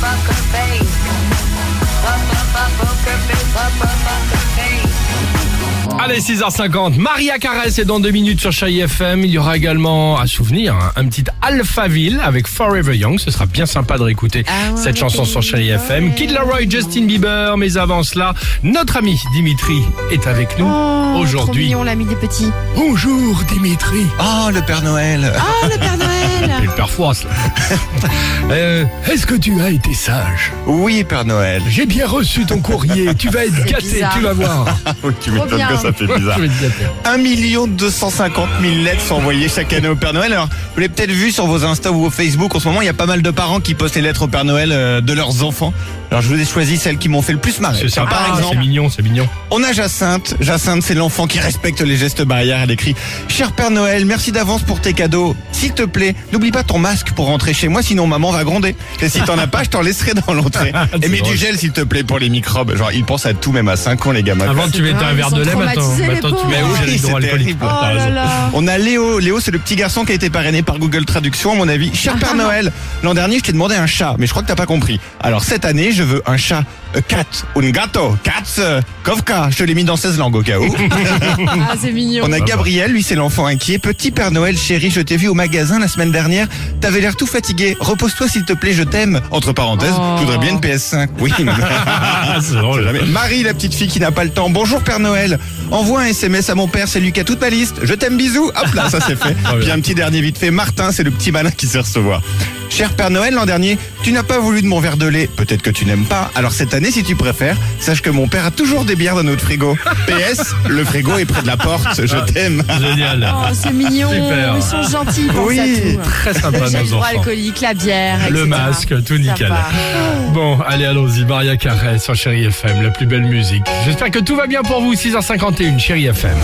Face. Face. Face. Allez, 6h50. Maria Carès est dans deux minutes sur Chai FM. Il y aura également à souvenir hein, un petit Alphaville avec Forever Young. Ce sera bien sympa de réécouter Ah cette chanson sur Chai. FM. Kid Laroi, Justin Bieber. Mais avant cela, notre ami Dimitri est avec nous Oh, Trop aujourd'hui. mignon l'ami des petits. Bonjour Dimitri. Oh, le Père Noël Oh le Père Noël le père Froisse, là. Euh, Est-ce que tu as été sage Oui, Père Noël. J'ai bien reçu ton courrier. Tu vas être gâté, bizarre. tu vas voir. Oui, tu Trop bien. ça fait bizarre. Je vais te gâter. 1 250 000 lettres sont envoyées chaque année au Père Noël. Alors, vous l'avez peut-être vu sur vos Insta ou vos Facebook. En ce moment, il y a pas mal de parents qui postent les lettres au Père Noël euh, de leurs enfants. Alors, je vous ai choisi celles qui m'ont fait le plus marrer. C'est sympa, Par c'est exemple, mignon, c'est mignon. on a Jacinthe. Jacinthe, c'est l'enfant qui respecte les gestes barrières. Elle écrit Cher Père Noël, merci d'avance pour tes cadeaux. S'il te plaît, n'oublie pas ton masque pour rentrer chez moi, sinon maman va gronder. Et si t'en as pas, je t'en laisserai dans l'entrée. C'est Et mets drôle. du gel, s'il te plaît, pour les microbes. Genre, ils pensent à tout, même à 5 ans, les gamins. Avant, tu mettais un verre de lait, maintenant, tu mets pauvres. au gel Oui, c'est hydroalcoolique. Oh là On a Léo. Léo, c'est le petit garçon qui a été parrainé par Google Traduction, à mon avis. Cher Père Noël, l'an dernier, je t'ai demandé un chat, mais je crois que t'as pas compris. Alors, cette année, je veux un chat, a cat, un gato, cats, euh, kovka. Je te l'ai mis dans 16 langues au cas où. Ah c'est mignon. On a Gabriel, lui, c'est l'enfant inquiet. Petit Père Noël, chéri, je t'ai vu au magasin la semaine dernière. T'avais l'air tout fatigué. Repose-toi, s'il te plaît, je t'aime. Entre parenthèses, Oh. je voudrais bien une PS5. Oui. Ah, c'est drôle. Jamais. Marie, la petite fille qui n'a pas le temps. Bonjour Père Noël. Envoie un SMS à mon père, c'est lui qui a toute ma liste. Je t'aime, bisous. Hop là, ça c'est fait. bien. Puis un petit dernier vite fait. Martin, c'est le petit malin qui sait recevoir. Cher Père Noël, l'an dernier, tu n'as pas voulu de mon verre de lait. Peut-être que tu n'aimes pas. Alors cette année, si tu préfères, sache que mon père a toujours des bières dans notre frigo. PS, le frigo est près de la porte. Je t'aime. Génial. Oh c'est mignon. Super. Ils sont gentils ils Oui, à tout. Très sympa, nos enfants. hydroalcoolique, la bière, Le etc. masque, tout nickel. Sympa. Bon, allez, allons-y. Maria Carré sur Chéri FM, la plus belle musique. J'espère que tout va bien pour vous. 6h51, Chéri FM.